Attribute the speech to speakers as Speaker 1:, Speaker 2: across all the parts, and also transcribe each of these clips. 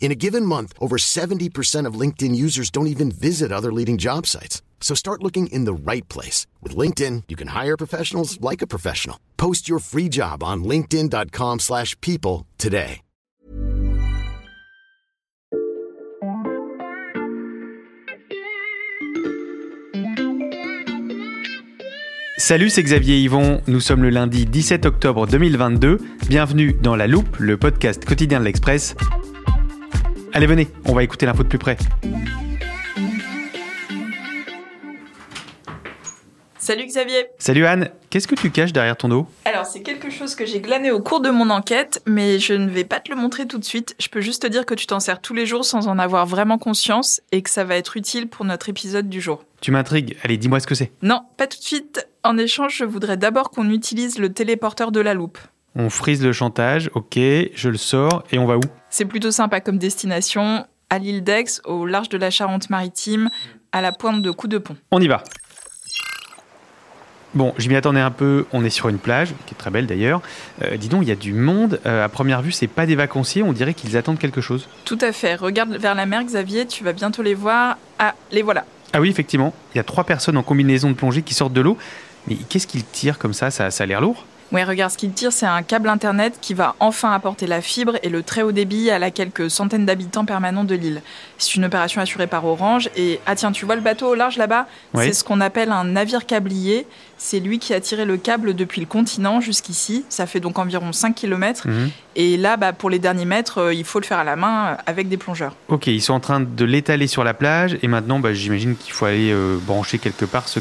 Speaker 1: In a given month, over 70% of LinkedIn users don't even visit other leading job sites. So start looking in the right place. With LinkedIn, you can hire professionals like a professional. Post your free job on linkedin.com slash people today.
Speaker 2: Salut, c'est Xavier Yvon. Nous sommes le lundi 17 octobre 2022. Bienvenue dans La Loupe, le podcast quotidien de l'Express. Allez, venez, on va écouter l'info de plus près.
Speaker 3: Salut Xavier.
Speaker 2: Salut Anne, qu'est-ce que tu caches derrière ton dos
Speaker 3: Alors c'est quelque chose que j'ai glané au cours de mon enquête, mais je ne vais pas te le montrer tout de suite. Je peux juste te dire que tu t'en sers tous les jours sans en avoir vraiment conscience et que ça va être utile pour notre épisode du jour.
Speaker 2: Tu m'intrigues, allez dis-moi ce que c'est.
Speaker 3: Non, pas tout de suite. En échange, je voudrais d'abord qu'on utilise le téléporteur de la loupe.
Speaker 2: On frise le chantage, ok, je le sors et on va où?
Speaker 3: C'est plutôt sympa comme destination, à l'île d'Aix, au large de la Charente-Maritime, à la pointe de Coup de Pont.
Speaker 2: On y va. Bon, je m'y attendais un peu, on est sur une plage, qui est très belle d'ailleurs. Euh, dis donc, il y a du monde. Euh, à première vue, c'est pas des vacanciers, on dirait qu'ils attendent quelque chose.
Speaker 3: Tout à fait. Regarde vers la mer, Xavier, tu vas bientôt les voir. Ah, les voilà.
Speaker 2: Ah oui, effectivement, il y a trois personnes en combinaison de plongée qui sortent de l'eau. Mais qu'est-ce qu'ils tirent comme ça? Ça, ça a l'air lourd
Speaker 3: Ouais, regarde, ce qu'ils tirent, c'est un câble internet qui va enfin apporter la fibre et le très haut débit à la quelques centaines d'habitants permanents de l'île. C'est une opération assurée par Orange. Et ah tiens, tu vois le bateau au large là-bas?
Speaker 2: Oui.
Speaker 3: C'est ce qu'on appelle un navire câblier. C'est lui qui a tiré le câble depuis le continent jusqu'ici. Ça fait donc environ 5 km.
Speaker 2: Mhm.
Speaker 3: Et là, bah, pour les derniers mètres, euh, il faut le faire à la main euh, avec des plongeurs.
Speaker 2: Ok, ils sont en train de l'étaler sur la plage et maintenant, bah, j'imagine qu'il faut aller euh, brancher quelque part ce.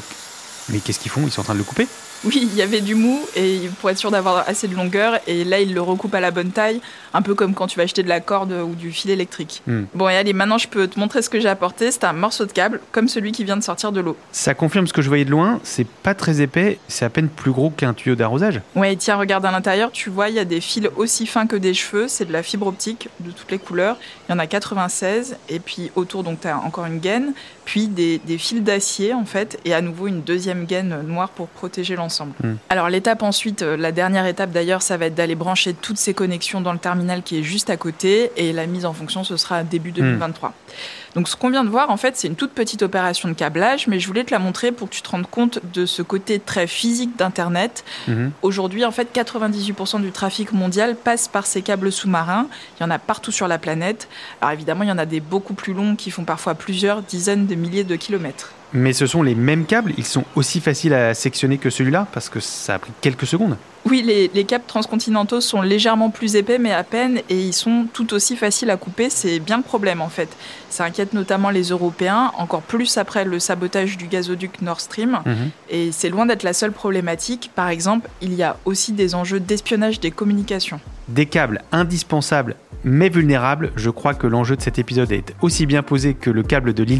Speaker 2: Mais qu'est-ce qu'ils font? Ils sont en train de le couper?
Speaker 3: Oui, il y avait du mou et pour être sûr d'avoir assez de longueur. Et là, il le recoupe à la bonne taille, un peu comme quand tu vas acheter de la corde ou du fil électrique.
Speaker 2: Hmm.
Speaker 3: Bon, et allez, maintenant, je peux te montrer ce que j'ai apporté. C'est un morceau de câble, comme celui qui vient de sortir de l'eau.
Speaker 2: Ça confirme ce que je voyais de loin, c'est pas très épais, c'est à peine plus gros qu'un tuyau d'arrosage.
Speaker 3: Ouais, et tiens, regarde à l'intérieur, tu vois, il y a des fils aussi fins que des cheveux. C'est de la fibre optique de toutes les couleurs. Il y en a 96. Et puis autour, donc, tu as encore une gaine, puis des, des fils d'acier, en fait, et à nouveau une deuxième gaine noire pour protéger l'ensemble.
Speaker 2: Hmm.
Speaker 3: Alors, l'étape ensuite, euh, la dernière étape d'ailleurs, ça va être d'aller brancher toutes ces connexions dans le terminal qui est juste à côté. Et la mise en fonction, ce sera début 2023. Donc, ce qu'on vient de voir, en fait, c'est une toute petite opération de câblage, mais je voulais te la montrer pour que tu te rendes compte de ce côté très physique d'Internet.
Speaker 2: Mhm.
Speaker 3: Aujourd'hui, en fait, 98% du trafic mondial passe par ces câbles sous-marins. Il y en a partout sur la planète. Alors évidemment, il y en a des beaucoup plus longs qui font parfois plusieurs dizaines de milliers de kilomètres.
Speaker 2: Mais ce sont les mêmes câbles, ils sont aussi faciles à sectionner que celui-là parce que ça a pris quelques secondes.
Speaker 3: Oui, les, les câbles transcontinentaux sont légèrement plus épais, mais à peine, et ils sont tout aussi faciles à couper. C'est bien le problème, en fait. Ça inquiète notamment les Européens, encore plus après le sabotage du gazoduc Nord Stream.
Speaker 2: Mhm.
Speaker 3: Et c'est loin d'être la seule problématique. Par exemple, il y a aussi des enjeux d'espionnage des communications.
Speaker 2: Des câbles indispensables mais vulnérables, je crois que l'enjeu de cet épisode est aussi bien posé que le câble de l'île.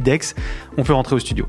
Speaker 2: On peut rentrer au studio.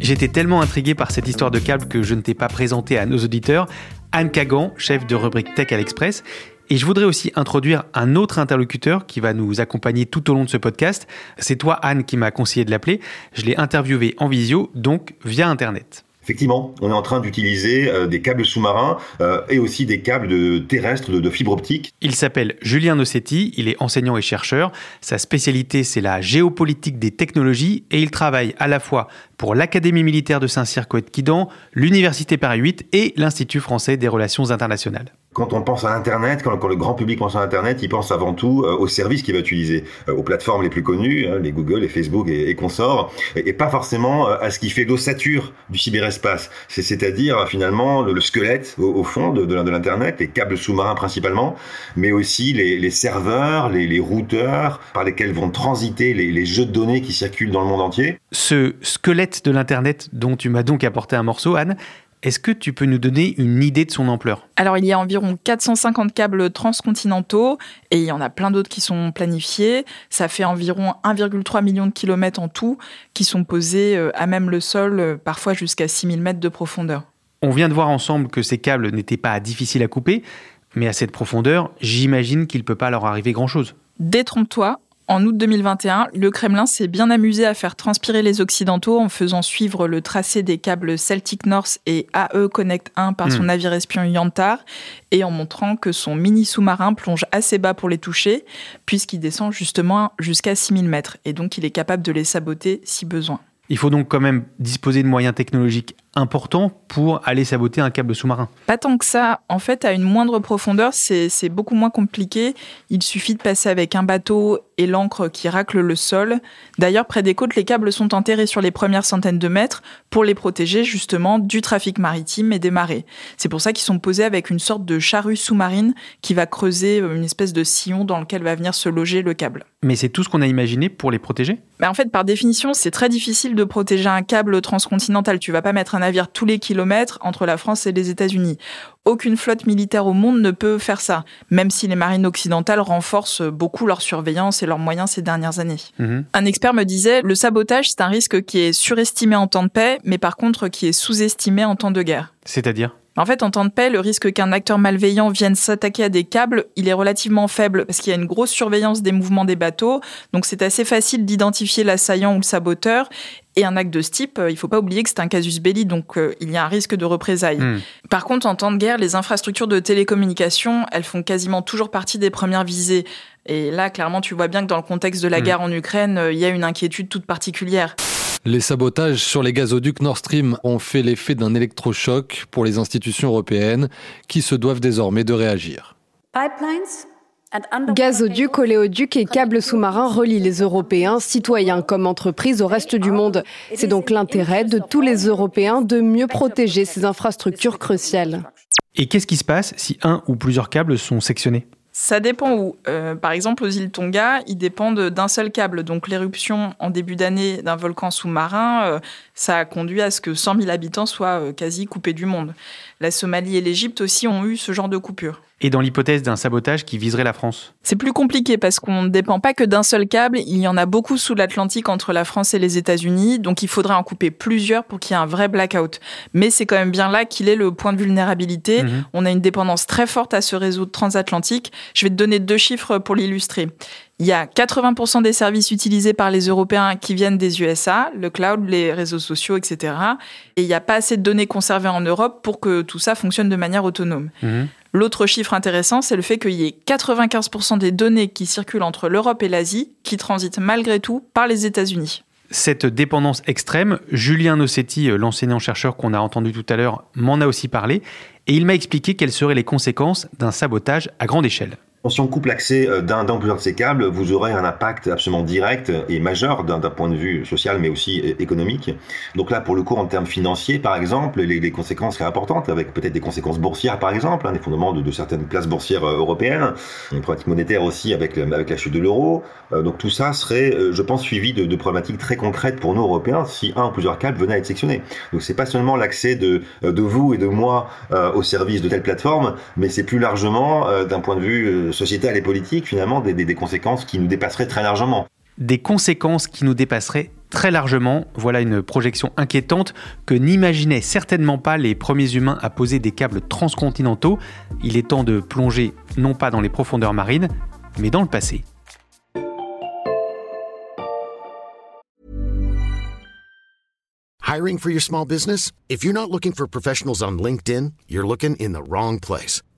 Speaker 2: J'étais tellement intrigué par cette histoire de câble que je ne t'ai pas présenté à nos auditeurs. Anne Kagan, chef de rubrique Tech à l'Express. Et je voudrais aussi introduire un autre interlocuteur qui va nous accompagner tout au long de ce podcast. C'est toi, Anne, qui m'a conseillé de l'appeler. Je l'ai interviewé en visio, donc via Internet.
Speaker 4: Effectivement, on est en train d'utiliser euh, des câbles sous-marins euh, et aussi des câbles de, terrestres de, fibre optique.
Speaker 2: Il s'appelle Julien Nossetti, il est enseignant et chercheur. Sa spécialité, c'est la géopolitique des technologies et il travaille à la fois pour l'Académie militaire de Saint-Cyr-Coët-Quidan, l'Université Paris 8 et l'Institut français des relations internationales.
Speaker 4: Quand on pense à Internet, quand, le grand public pense à Internet, il pense avant tout aux services qu'il va utiliser, aux plateformes les plus connues, hein, les Google, les Facebook et, consorts, et, pas forcément à ce qui fait l'ossature du cyberespace. C'est-à-dire finalement le, squelette au, fond de, l'Internet, les câbles sous-marins principalement, mais aussi les, serveurs, les, routeurs par lesquels vont transiter les, les jeux de données qui circulent dans le monde entier.
Speaker 2: Ce squelette de l'Internet dont tu m'as donc apporté un morceau, Anne, est-ce que tu peux nous donner une idée de son ampleur?
Speaker 3: Alors, il y a environ 450 câbles transcontinentaux et il y en a plein d'autres qui sont planifiés. Ça fait environ 1,3 million de kilomètres en tout qui sont posés euh, à même le sol, euh, parfois jusqu'à 6000 mètres de profondeur.
Speaker 2: On vient de voir ensemble que ces câbles n'étaient pas difficiles à couper, mais à cette profondeur, j'imagine qu'il ne peut pas leur arriver grand-chose.
Speaker 3: Détrompe-toi, en août 2021, le Kremlin s'est bien amusé à faire transpirer les Occidentaux en faisant suivre le tracé des câbles Celtic North et AE Connect 1 par son hmm. navire espion Yantar et en montrant que son mini sous-marin plonge assez bas pour les toucher puisqu'il descend justement jusqu'à 6000 mètres et donc il est capable de les saboter si besoin.
Speaker 2: Il faut donc quand même disposer de moyens technologiques important pour aller saboter un câble sous-marin
Speaker 3: Pas tant que ça. En fait, à une moindre profondeur, c'est beaucoup moins compliqué. Il suffit de passer avec un bateau et l'encre qui racle le sol. D'ailleurs, près des côtes, les câbles sont enterrés sur les premières centaines de mètres pour les protéger justement du trafic maritime et des marées. C'est pour ça qu'ils sont posés avec une sorte de charrue sous-marine qui va creuser une espèce de sillon dans lequel va venir se loger le câble.
Speaker 2: Mais c'est tout ce qu'on a imaginé pour les protéger?
Speaker 3: Bah, En fait, par définition, c'est très difficile de protéger un câble transcontinental. Tu vas pas mettre un navire tous les kilomètres entre la France et les États-Unis. Aucune flotte militaire au monde ne peut faire ça, même si les marines occidentales renforcent beaucoup leur surveillance et leurs moyens ces dernières années. Mhm. Un expert me disait, le sabotage, c'est un risque qui est surestimé en temps de paix, mais par contre qui est sous-estimé en temps de guerre.
Speaker 2: C'est-à-dire?
Speaker 3: En fait, en temps de paix, le risque qu'un acteur malveillant vienne s'attaquer à des câbles, il est relativement faible parce qu'il y a une grosse surveillance des mouvements des bateaux. Donc c'est assez facile d'identifier l'assaillant ou le saboteur. Et un acte de ce type, euh, il faut pas oublier que c'est un casus belli, donc euh, il y a un risque de représailles. Hmm. Par contre, en temps de guerre, les infrastructures de télécommunication, elles font quasiment toujours partie des premières visées. Et là, clairement, tu vois bien que dans le contexte de la hmm. guerre en Ukraine, euh, il y a une inquiétude toute particulière.
Speaker 5: Les sabotages sur les gazoducs Nord Stream ont fait l'effet d'un électrochoc pour les institutions européennes qui se doivent désormais de réagir.
Speaker 6: Gazoducs, oléoducs et câbles sous-marins relient les Européens, citoyens comme entreprises, au reste du monde. C'est donc l'intérêt de tous les Européens de mieux protéger ces infrastructures cruciales.
Speaker 2: Et qu'est-ce qui se passe si un ou plusieurs câbles sont sectionnés?
Speaker 3: Ça dépend où. Euh, par exemple, aux îles Tonga, ils dépendent d'un seul câble. Donc, l'éruption en début d'année d'un volcan sous-marin, euh, ça a conduit à ce que 100 000 habitants soient euh, quasi coupés du monde. La Somalie et l'Égypte aussi ont eu ce genre de coupure
Speaker 2: et dans l'hypothèse d'un sabotage qui viserait la France
Speaker 3: C'est plus compliqué parce qu'on ne dépend pas que d'un seul câble. Il y en a beaucoup sous l'Atlantique entre la France et les États-Unis, donc il faudrait en couper plusieurs pour qu'il y ait un vrai blackout. Mais c'est quand même bien là qu'il est le point de vulnérabilité. Mhm. On a une dépendance très forte à ce réseau transatlantique. Je vais te donner deux chiffres pour l'illustrer. Il y a 80% des services utilisés par les Européens qui viennent des USA, le cloud, les réseaux sociaux, etc. Et il n'y a pas assez de données conservées en Europe pour que tout ça fonctionne de manière autonome. Mhm. L'autre chiffre intéressant, c'est le fait qu'il y ait 95% des données qui circulent entre l'Europe et l'Asie qui transitent malgré tout par les États-Unis.
Speaker 2: Cette dépendance extrême, Julien Nossetti, euh, l'enseignant-chercheur qu'on a entendu tout à l'heure, m'en a aussi parlé, et il m'a expliqué quelles seraient les conséquences d'un sabotage à grande échelle.
Speaker 4: Si on coupe l'accès euh, d'un ou plusieurs de ces câbles, vous aurez un impact absolument direct et majeur d'un point de vue social, mais aussi économique. Donc là, pour le coup, en termes financiers, par exemple, les, conséquences seraient importantes, avec peut-être des conséquences boursières, par exemple, hein, des fondements de, certaines places boursières euh, européennes, une pratique monétaire aussi avec, avec la chute de l'euro. Euh, donc tout ça serait, je pense, suivi de, problématiques très concrètes pour nous, Européens, si un ou plusieurs câbles venaient à être sectionnés. Donc c'est pas seulement l'accès de, de vous et de moi au service de telle plateforme, mais c'est plus largement, d'un point de vue sociétales et politiques, finalement, des, des, conséquences qui nous dépasseraient très largement.
Speaker 2: Des conséquences qui nous dépasseraient très largement. Voilà une projection inquiétante que n'imaginaient certainement pas les premiers humains à poser des câbles transcontinentaux. Il est temps de plonger non pas dans les profondeurs marines, mais dans le passé.
Speaker 1: Hiring for your small business? If you're not looking for professionals on LinkedIn, you're looking in the wrong place.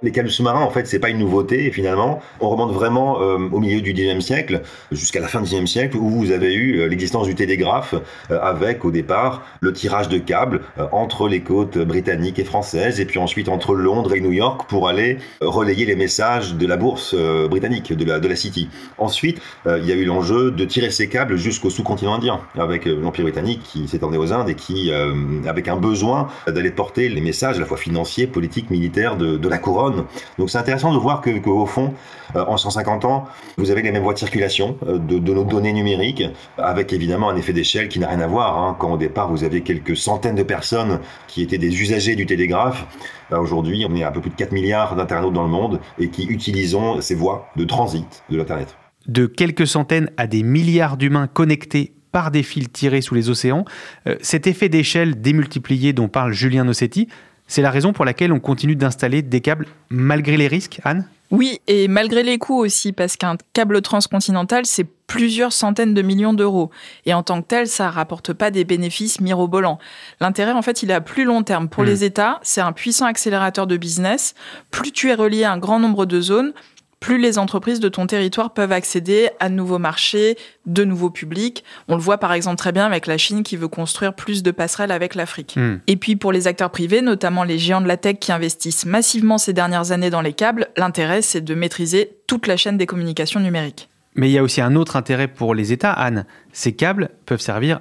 Speaker 4: Les câbles sous-marins, en fait, c'est pas une nouveauté, finalement. On remonte vraiment euh, au milieu du 19e siècle, jusqu'à la fin du 19e siècle, où vous avez eu euh, l'existence du télégraphe, euh, avec, au départ, le tirage de câbles entre les côtes britanniques et françaises, et puis ensuite entre Londres et New York, pour aller relayer les messages de la bourse britannique, de la, de la City. Ensuite, il y a eu l'enjeu de tirer ces câbles jusqu'au sous-continent indien, avec l'Empire britannique qui s'étendait aux Indes et qui, avec un besoin d'aller porter les messages, à la fois financiers, politiques, militaires, de, de la couronne, donc c'est intéressant de voir que, qu'au fond, euh, en 150 ans, vous avez les mêmes voies de circulation euh, de, nos données numériques, avec évidemment un effet d'échelle qui n'a rien à voir. Hein. Quand au départ, vous avez quelques centaines de personnes qui étaient des usagers du télégraphe, aujourd'hui, on est à un peu plus de 4 milliards d'internautes dans le monde et qui utilisons ces voies de transit de l'Internet.
Speaker 2: De quelques centaines à des milliards d'humains connectés par des fils tirés sous les océans, euh, cet effet d'échelle démultiplié dont parle Julien Nossetti, c'est la raison pour laquelle on continue d'installer des câbles malgré les risques, Anne?
Speaker 3: Oui, et malgré les coûts aussi, parce qu'un câble transcontinental, c'est plusieurs centaines de millions d'euros. Et en tant que tel, ça rapporte pas des bénéfices mirobolants. L'intérêt, en fait, il est à plus long terme. Pour hmm. les États, c'est un puissant accélérateur de business. Plus tu es relié à un grand nombre de zones, plus les entreprises de ton territoire peuvent accéder à de nouveaux marchés, de nouveaux publics. On le voit par exemple très bien avec la Chine qui veut construire plus de passerelles avec l'Afrique. Hmm. Et puis pour les acteurs privés, notamment les géants de la tech qui investissent massivement ces dernières années dans les câbles, l'intérêt c'est de maîtriser toute la chaîne des communications numériques.
Speaker 2: Mais il y a aussi un autre intérêt pour les États, Anne. Ces câbles peuvent servir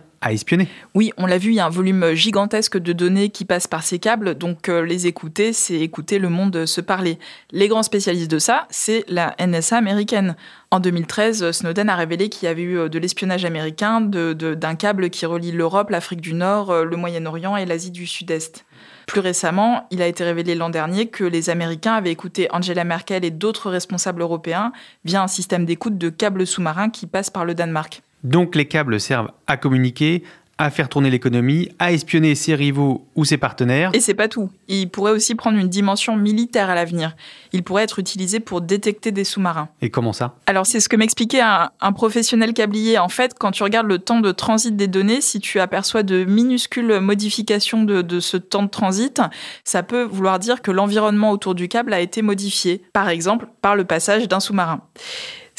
Speaker 3: Oui, on l'a vu, il y a un volume gigantesque de données qui passent par ces câbles, donc euh, les écouter, c'est écouter le monde se parler. Les grands spécialistes de ça, c'est la NSA américaine. En 2013, Snowden a révélé qu'il y avait eu euh, de l'espionnage américain d'un câble qui relie l'Europe, l'Afrique du Nord, euh, le Moyen-Orient et l'Asie du Sud-Est. Plus récemment, il a été révélé l'an dernier que les Américains avaient écouté Angela Merkel et d'autres responsables européens via un système d'écoute de câbles sous-marins qui passe par le Danemark.
Speaker 2: Donc les câbles servent à communiquer, à faire tourner l'économie, à espionner ses rivaux ou ses partenaires.
Speaker 3: Et c'est pas tout. Il pourrait aussi prendre une dimension militaire à l'avenir. Il pourrait être utilisé pour détecter des sous-marins.
Speaker 2: Et comment ça?
Speaker 3: Alors c'est ce que m'expliquait un, professionnel câblier. En fait, quand tu regardes le temps de transit des données, si tu aperçois de minuscules modifications de, de ce temps de transit, ça peut vouloir dire que l'environnement autour du câble a été modifié. Par exemple, par le passage d'un sous-marin.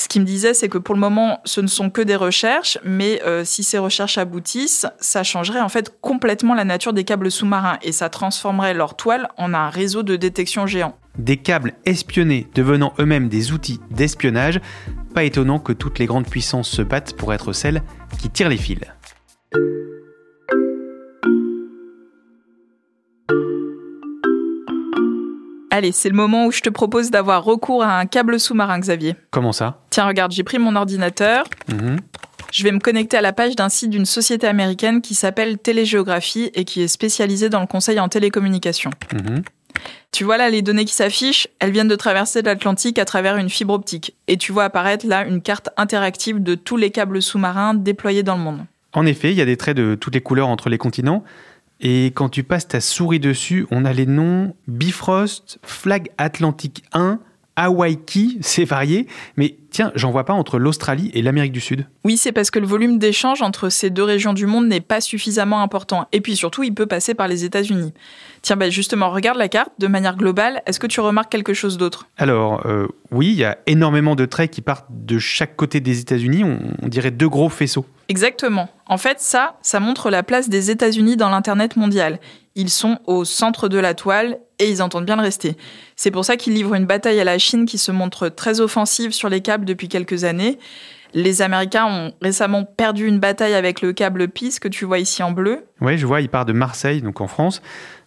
Speaker 3: Ce qu'il me disait, c'est que pour le moment, ce ne sont que des recherches, mais euh, si ces recherches aboutissent, ça changerait en fait complètement la nature des câbles sous-marins et ça transformerait leur toile en un réseau de détection géant.
Speaker 2: Des câbles espionnés devenant eux-mêmes des outils d'espionnage, pas étonnant que toutes les grandes puissances se battent pour être celles qui tirent les fils.
Speaker 3: Allez, c'est le moment où je te propose d'avoir recours à un câble sous-marin, Xavier.
Speaker 2: Comment ça?
Speaker 3: Tiens, regarde, j'ai pris mon ordinateur. Mhm. Je vais me connecter à la page d'un site d'une société américaine qui s'appelle Télégéographie et qui est spécialisée dans le conseil en télécommunication. Mhm. Tu vois là les données qui s'affichent, elles viennent de traverser l'Atlantique à travers une fibre optique. Et tu vois apparaître là une carte interactive de tous les câbles sous-marins déployés dans le monde.
Speaker 2: En effet, il y a des traits de toutes les couleurs entre les continents. Et quand tu passes ta souris dessus, on a les noms Bifrost, Flag Atlantique 1, Hawaii c'est varié, mais tiens, j'en vois pas entre l'Australie et l'Amérique du Sud.
Speaker 3: Oui, c'est parce que le volume d'échange entre ces deux régions du monde n'est pas suffisamment important. Et puis surtout, il peut passer par les États-Unis. Tiens, bah justement, regarde la carte de manière globale. Est-ce que tu remarques quelque chose d'autre?
Speaker 2: Alors, euh, oui, il y a énormément de traits qui partent de chaque côté des États-Unis. on dirait deux gros faisceaux.
Speaker 3: Exactement. En fait, ça, ça montre la place des États-Unis dans l'Internet mondial. Ils sont au centre de la toile et ils entendent bien le rester. C'est pour ça qu'ils livrent une bataille à la Chine qui se montre très offensive sur les câbles depuis quelques années. Les Américains ont récemment perdu une bataille avec le câble PIS que tu vois ici en bleu.
Speaker 2: Oui, je vois, il part de Marseille, donc en France.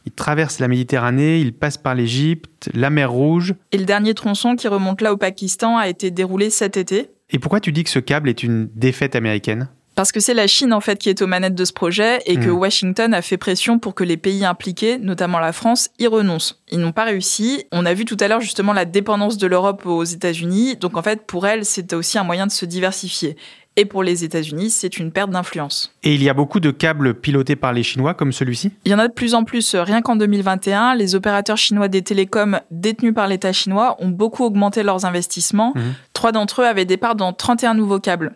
Speaker 2: Il traverse la Méditerranée, il passe par l'Égypte, la mer Rouge.
Speaker 3: Et le dernier tronçon qui remonte là au Pakistan a été déroulé cet été.
Speaker 2: Et pourquoi tu dis que ce câble est une défaite américaine?
Speaker 3: Parce que c'est la Chine en fait qui est aux manettes de ce projet et que hmm. Washington a fait pression pour que les pays impliqués, notamment la France, y renoncent. Ils n'ont pas réussi. On a vu tout à l'heure justement la dépendance de l'Europe aux États-Unis. Donc en fait, pour elle, c'était aussi un moyen de se diversifier. Et pour les États-Unis, c'est une perte d'influence.
Speaker 2: Et il y a beaucoup de câbles pilotés par les Chinois comme celui-ci?
Speaker 3: Il y en a de plus en plus. Rien qu'en 2021, les opérateurs chinois des télécoms détenus par l'État chinois ont beaucoup augmenté leurs investissements. Mhm. Trois d'entre eux avaient des parts dans 31 nouveaux câbles.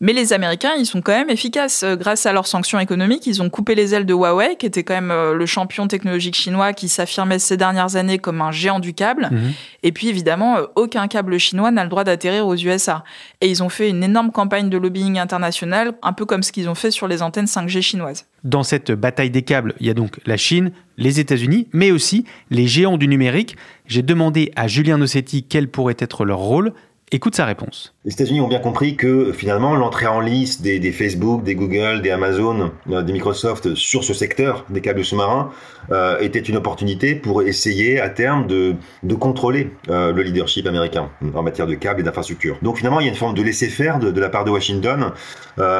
Speaker 3: Mais les Américains, ils sont quand même efficaces. Euh, grâce à leurs sanctions économiques, ils ont coupé les ailes de Huawei, qui était quand même euh, le champion technologique chinois qui s'affirmait ces dernières années comme un géant du câble. Mhm. Et puis évidemment, euh, aucun câble chinois n'a le droit d'atterrir aux USA. Et ils ont fait une énorme campagne de lobbying international, un peu comme ce qu'ils ont fait sur les antennes 5G chinoises.
Speaker 2: Dans cette bataille des câbles, il y a donc la Chine, les États-Unis, mais aussi les géants du numérique. J'ai demandé à Julien Nossetti quel pourrait être leur rôle. Écoute sa réponse.
Speaker 4: Les États-Unis ont bien compris que finalement l'entrée en lice des, Facebook, des Google, des Amazon, euh, des Microsoft sur ce secteur des câbles sous-marins euh, était une opportunité pour essayer à terme de, de contrôler euh, le leadership américain en matière de câbles et d'infrastructures. Donc finalement il y a une forme de laisser-faire de, la part de Washington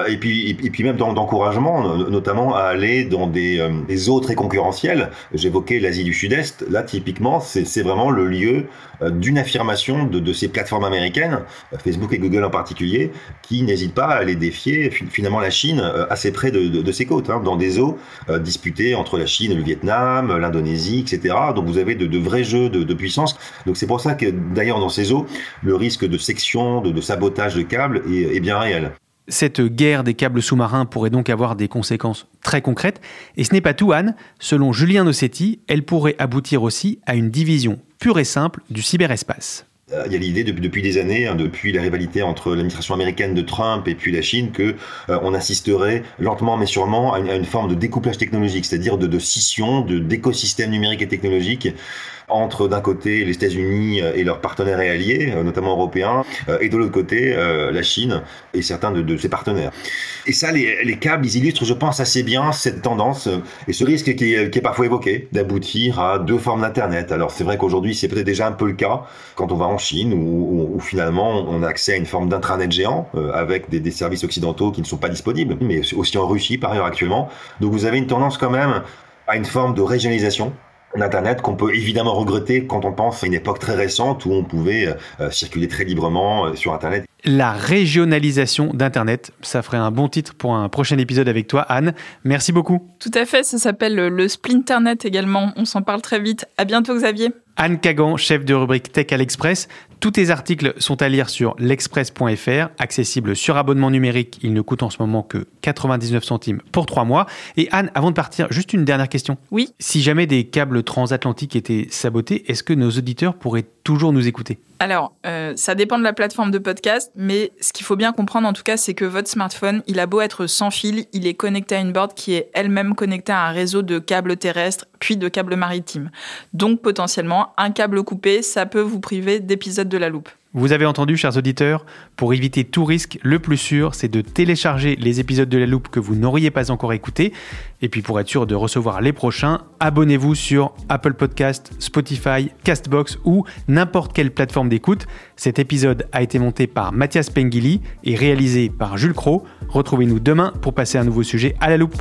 Speaker 4: et, puis, et, puis même d'encouragement notamment à aller dans des, des zones très concurrentielles. J'évoquais l'Asie du Sud-Est. Là typiquement c'est vraiment le lieu d'une affirmation de, de ces plateformes américaines, Facebook et Google en particulier, qui n'hésite pas à aller défier finalement la Chine euh, assez près de, ses côtes, hein, dans des eaux euh, disputées entre la Chine, le Vietnam, l'Indonésie, etc. Donc vous avez de, vrais jeux de, puissance. Donc c'est pour ça que d'ailleurs dans ces eaux, le risque de section, de, sabotage de câbles est, bien réel.
Speaker 2: Cette guerre des câbles sous-marins pourrait donc avoir des conséquences très concrètes. Et ce n'est pas tout, Anne. Selon Julien Nossetti, elle pourrait aboutir aussi à une division pure et simple du cyberespace.
Speaker 4: Il y a l'idée depuis des années, hein, depuis la rivalité entre l'administration américaine de Trump et puis la Chine, que euh, on assisterait lentement mais sûrement à une, forme de découplage technologique, c'est-à-dire de, scission de d'écosystèmes numériques et technologiques entre d'un côté les États-Unis et leurs partenaires et alliés, euh, notamment européens, euh, et de l'autre côté euh, la Chine et certains de, ses partenaires. Et ça, les, câbles, ils illustrent, je pense, assez bien cette tendance et ce risque qui est, parfois évoqué d'aboutir à deux formes d'Internet. Alors c'est vrai qu'aujourd'hui, c'est peut-être déjà un peu le cas quand on va en Chine où, finalement on a accès à une forme d'intranet géant avec des, des services occidentaux qui ne sont pas disponibles, mais aussi en Russie par ailleurs actuellement. Donc vous avez une tendance quand même à une forme de régionalisation d'Internet qu'on peut évidemment regretter quand on pense à une époque très récente où on pouvait euh, circuler très librement euh, sur Internet.
Speaker 2: La régionalisation d'Internet, ça ferait un bon titre pour un prochain épisode avec toi, Anne. Merci beaucoup.
Speaker 3: Tout à fait, ça s'appelle le Splinternet également. On s'en parle très vite. À bientôt, Xavier.
Speaker 2: Anne Kagan, chef de rubrique Tech à l'Express. Tous tes articles sont à lire sur l'express.fr, accessible sur abonnement numérique. Il ne coûte en ce moment que 99 centimes pour trois mois. Et Anne, avant de partir, juste une dernière question.
Speaker 3: Oui.
Speaker 2: Si jamais des câbles transatlantiques étaient sabotés, est-ce que nos auditeurs pourraient toujours nous écouter?
Speaker 3: Alors, euh, ça dépend de la plateforme de podcast, mais ce qu'il faut bien comprendre en tout cas, c'est que votre smartphone, il a beau être sans fil, il est connecté à une board qui est elle-même connectée à un réseau de câbles terrestres, puis de câbles maritimes. Donc potentiellement, un câble coupé, ça peut vous priver d'épisodes de la loupe.
Speaker 2: Vous avez entendu, chers auditeurs, pour éviter tout risque, le plus sûr, c'est de télécharger les épisodes de la loupe que vous n'auriez pas encore écoutés. Et puis pour être sûr de recevoir les prochains, abonnez-vous sur Apple Podcast, Spotify, Castbox ou n'importe quelle plateforme d'écoute. Cet épisode a été monté par Mathias Pengili et réalisé par Jules Cro. Retrouvez-nous demain pour passer un nouveau sujet à la loupe.